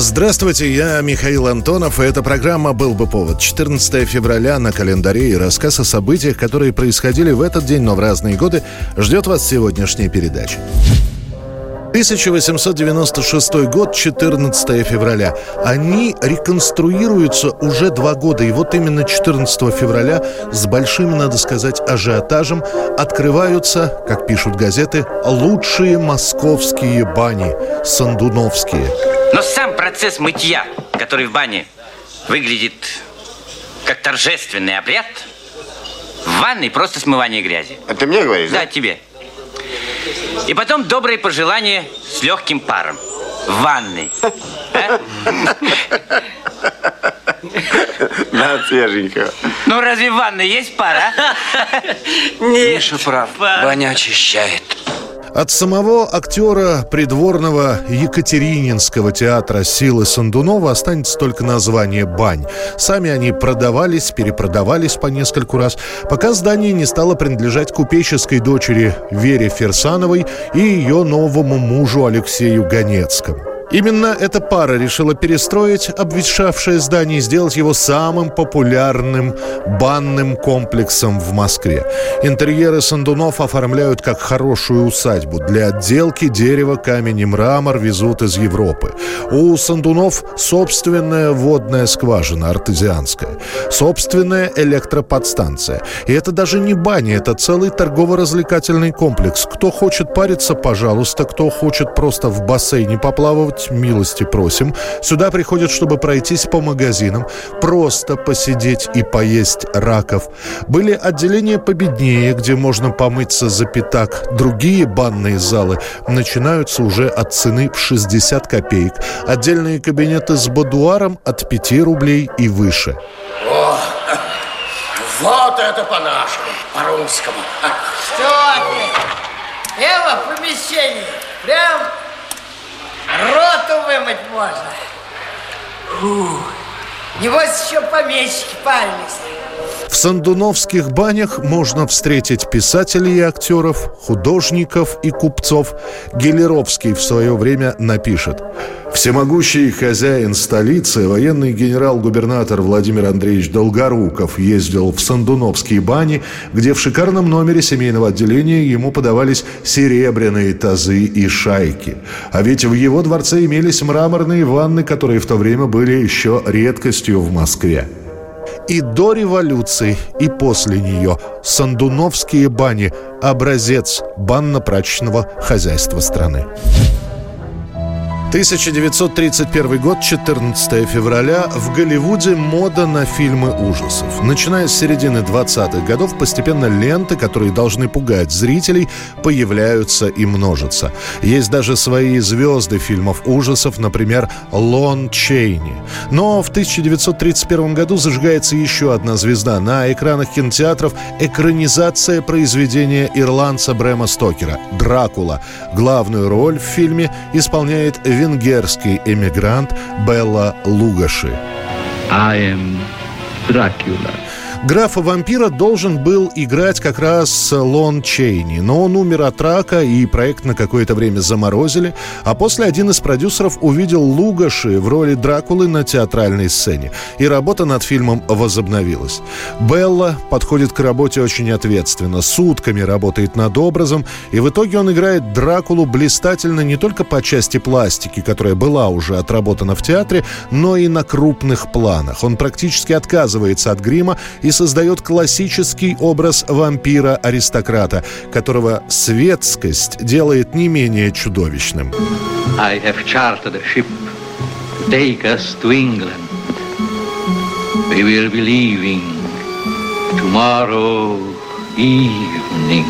Здравствуйте, я Михаил Антонов, и эта программа «Был бы повод». 14 февраля на календаре и рассказ о событиях, которые происходили в этот день, но в разные годы, ждет вас сегодняшняя передача. 1896 год, 14 февраля. Они реконструируются уже два года. И вот именно 14 февраля с большим, надо сказать, ажиотажем открываются, как пишут газеты, лучшие московские бани, сандуновские. Процесс мытья, который в бане выглядит как торжественный обряд, в ванной просто смывание грязи. Это мне говоришь, Да, тебе. И потом добрые пожелания с легким паром. В ванной. А? Да, свеженького. Ну, разве в ванной есть пара? а? Миша прав. Баня очищает. От самого актера придворного Екатерининского театра Силы Сандунова останется только название «Бань». Сами они продавались, перепродавались по нескольку раз, пока здание не стало принадлежать купеческой дочери Вере Ферсановой и ее новому мужу Алексею Ганецкому. Именно эта пара решила перестроить обветшавшее здание и сделать его самым популярным банным комплексом в Москве. Интерьеры Сандунов оформляют как хорошую усадьбу. Для отделки дерево, камень и мрамор везут из Европы. У Сандунов собственная водная скважина артезианская, собственная электроподстанция. И это даже не баня, это целый торгово-развлекательный комплекс. Кто хочет париться, пожалуйста. Кто хочет просто в бассейне поплавать, милости просим. Сюда приходят, чтобы пройтись по магазинам, просто посидеть и поесть раков. Были отделения победнее, где можно помыться за пятак. Другие банные залы начинаются уже от цены в 60 копеек. Отдельные кабинеты с будуаром от 5 рублей и выше. О, вот это по-нашему, по-русскому. Что ты? Эва, помещение. Прям роту вымыть можно. Фу. Небось еще помещики палились. В сандуновских банях можно встретить писателей и актеров, художников и купцов. Гелеровский в свое время напишет. Всемогущий хозяин столицы, военный генерал-губернатор Владимир Андреевич Долгоруков ездил в Сандуновские бани, где в шикарном номере семейного отделения ему подавались серебряные тазы и шайки. А ведь в его дворце имелись мраморные ванны, которые в то время были еще редкостью в Москве. И до революции, и после нее Сандуновские бани – образец банно-прачечного хозяйства страны. 1931 год, 14 февраля. В Голливуде мода на фильмы ужасов. Начиная с середины 20-х годов, постепенно ленты, которые должны пугать зрителей, появляются и множатся. Есть даже свои звезды фильмов ужасов, например, Лон Чейни. Но в 1931 году зажигается еще одна звезда. На экранах кинотеатров экранизация произведения ирландца Брэма Стокера «Дракула». Главную роль в фильме исполняет венгерский эмигрант Белла Лугаши. I am Dracula. Графа-вампира должен был играть как раз Лон Чейни, но он умер от рака, и проект на какое-то время заморозили, а после один из продюсеров увидел Лугаши в роли Дракулы на театральной сцене, и работа над фильмом возобновилась. Белла подходит к работе очень ответственно, сутками работает над образом, и в итоге он играет Дракулу блистательно не только по части пластики, которая была уже отработана в театре, но и на крупных планах. Он практически отказывается от грима и создает классический образ вампира-аристократа, которого светскость делает не менее чудовищным. I have chartered a ship to take us to England. We will be leaving tomorrow evening.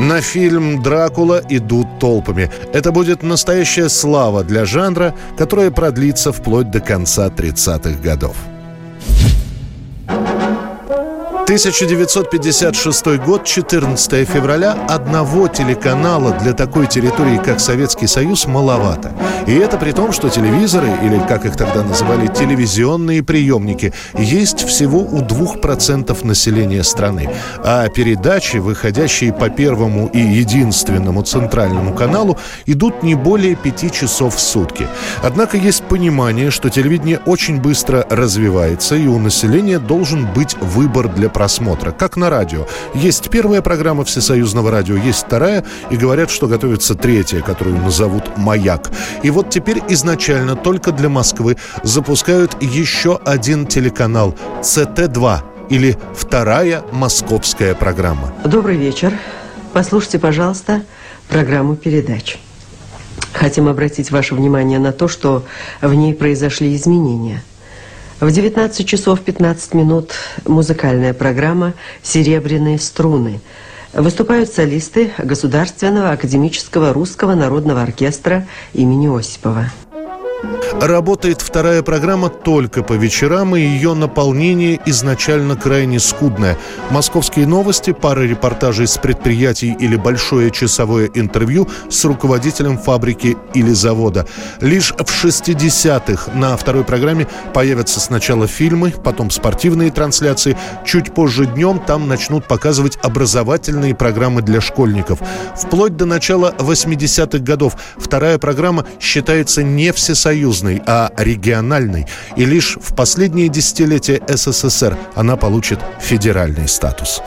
На фильм «Дракула» идут толпами. Это будет настоящая слава для жанра, которая продлится вплоть до конца 30-х годов. 1956 год, 14 февраля, одного телеканала для такой территории, как Советский Союз, маловато. И это при том, что телевизоры, или как их тогда называли, телевизионные приемники, есть всего у 2% населения страны. А передачи, выходящие по первому и единственному центральному каналу, идут не более 5 часов в сутки. Однако есть понимание, что телевидение очень быстро развивается, и у населения должен быть выбор для просмотра, как на радио. Есть первая программа Всесоюзного радио, есть вторая, и говорят, что готовится третья, которую назовут «Маяк». И вот теперь изначально только для Москвы запускают еще один телеканал ЦТ-2 или вторая московская программа. Добрый вечер. Послушайте, пожалуйста, программу передач. Хотим обратить ваше внимание на то, что в ней произошли изменения – в 19 часов 15 минут музыкальная программа «Серебряные струны». Выступают солисты Государственного академического русского народного оркестра имени Осипова. Работает вторая программа только по вечерам, и ее наполнение изначально крайне скудное. Московские новости, пара репортажей с предприятий или большое часовое интервью с руководителем фабрики или завода. Лишь в 60-х на второй программе появятся сначала фильмы, потом спортивные трансляции. Чуть позже днем там начнут показывать образовательные программы для школьников. Вплоть до начала 80-х годов вторая программа считается не всесоюзной местной, а региональной. И лишь в последние десятилетия СССР она получит федеральный статус.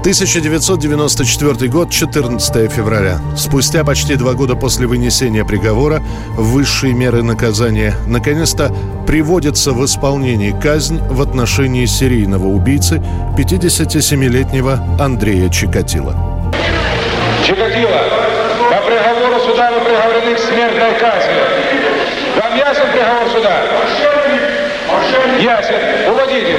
1994 год, 14 февраля. Спустя почти два года после вынесения приговора, высшие меры наказания наконец-то приводится в исполнение казнь в отношении серийного убийцы 57-летнего Андрея Чикатила. Чикатило, по приговору суда вы приговорены к смертной казни. Вам ясен приговор суда? Ясен. Уводите.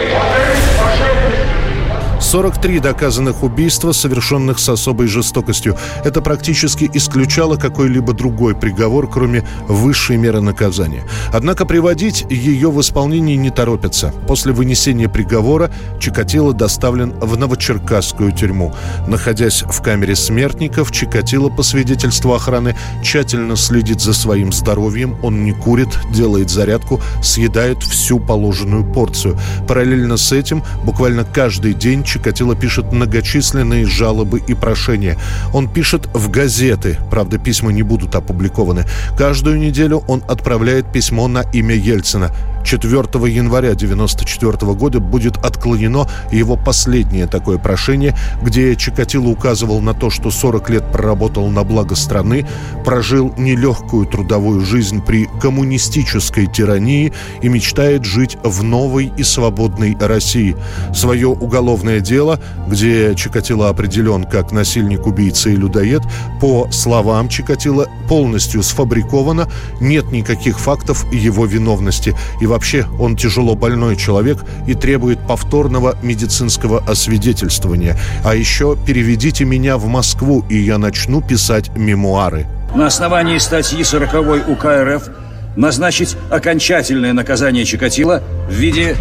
43 доказанных убийства, совершенных с особой жестокостью. Это практически исключало какой-либо другой приговор, кроме высшей меры наказания. Однако приводить ее в исполнение не торопятся. После вынесения приговора Чикатило доставлен в Новочеркасскую тюрьму. Находясь в камере смертников, Чикатило, по свидетельству охраны, тщательно следит за своим здоровьем. Он не курит, делает зарядку, съедает всю положенную порцию. Параллельно с этим, буквально каждый день Чикатило Чикатило пишет многочисленные жалобы и прошения. Он пишет в газеты, правда, письма не будут опубликованы. Каждую неделю он отправляет письмо на имя Ельцина. 4 января 1994 года будет отклонено его последнее такое прошение, где Чикатило указывал на то, что 40 лет проработал на благо страны, прожил нелегкую трудовую жизнь при коммунистической тирании и мечтает жить в новой и свободной России. Свое уголовное дело, где Чикатило определен как насильник, убийца и людоед, по словам Чикатило, полностью сфабриковано, нет никаких фактов его виновности. И вообще он тяжело больной человек и требует повторного медицинского освидетельствования. А еще переведите меня в Москву, и я начну писать мемуары. На основании статьи 40 УК РФ назначить окончательное наказание Чикатило в виде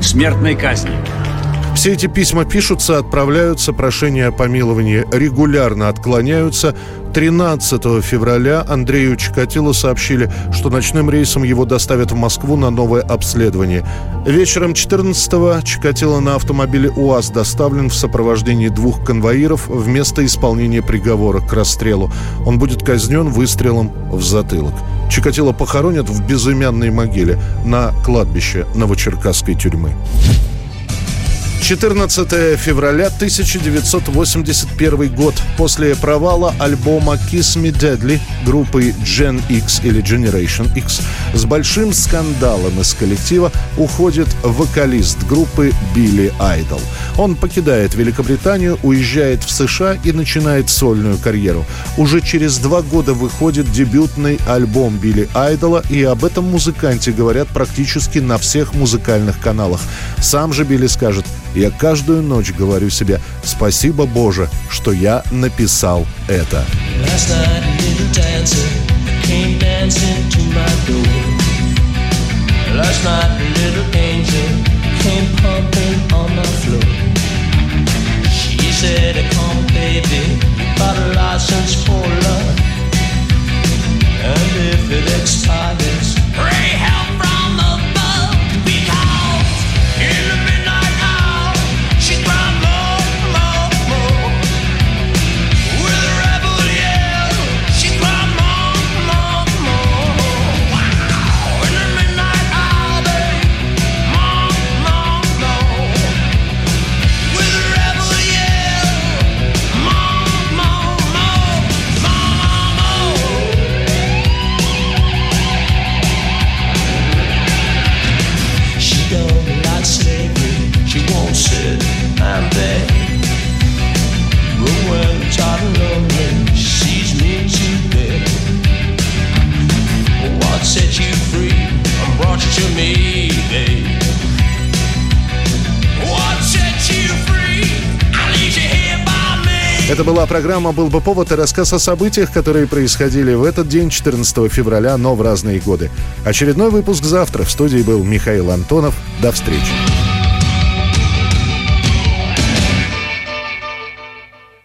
смертной казни. Все эти письма пишутся, отправляются, прошения о помиловании регулярно отклоняются. 13 февраля Андрею Чикатило сообщили, что ночным рейсом его доставят в Москву на новое обследование. Вечером 14-го Чикатило на автомобиле УАЗ доставлен в сопровождении двух конвоиров в место исполнения приговора к расстрелу. Он будет казнен выстрелом в затылок. Чикатило похоронят в безымянной могиле на кладбище Новочеркасской тюрьмы. 14 февраля 1981 год. После провала альбома Kiss Me Deadly группы Gen X или Generation X с большим скандалом из коллектива уходит вокалист группы Билли Айдол. Он покидает Великобританию, уезжает в США и начинает сольную карьеру. Уже через два года выходит дебютный альбом Билли Айдола, и об этом музыканте говорят практически на всех музыкальных каналах. Сам же Билли скажет, я каждую ночь говорю себе «Спасибо, Боже, что я написал это». Last night, Это была программа «Был бы повод» и рассказ о событиях, которые происходили в этот день, 14 февраля, но в разные годы. Очередной выпуск завтра. В студии был Михаил Антонов. До встречи.